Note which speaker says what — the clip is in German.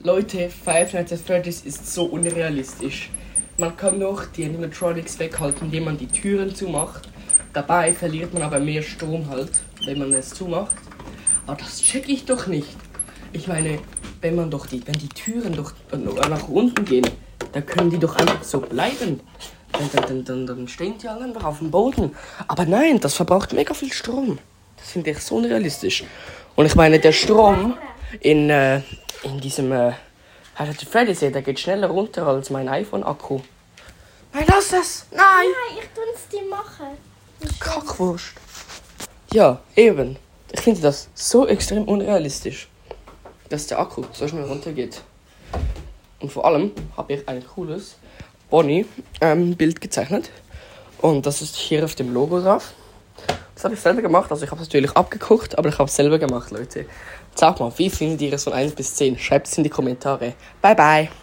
Speaker 1: Leute, Five Nights at Freddy's ist so unrealistisch. Man kann noch die Animatronics weghalten, indem man die Türen zumacht. Dabei verliert man aber mehr Strom halt, wenn man es zumacht. Aber das check ich doch nicht. Ich meine, wenn man doch die, wenn die Türen doch nach unten gehen, dann können die doch einfach so bleiben. Dann, dann, dann, dann, dann stehen die alle einfach auf dem Boden. Aber nein, das verbraucht mega viel Strom. Das finde ich so unrealistisch. Und ich meine, der Strom in, äh, in diesem äh, hat Freddy sehen, der geht schneller runter als mein iPhone-Akku. Nein, lass das! Nein!
Speaker 2: Nein, ich tue es dir machen.
Speaker 1: Kackwurst. Ja, eben. Ich finde das so extrem unrealistisch, dass der Akku so schnell runtergeht. Und vor allem habe ich ein cooles Bonnie-Bild ähm, gezeichnet. Und das ist hier auf dem Logo drauf. Das habe ich selber gemacht. Also ich habe es natürlich abgeguckt, aber ich habe es selber gemacht, Leute. Sag mal, wie findet ihr es von 1 bis 10? Schreibt es in die Kommentare. Bye, bye.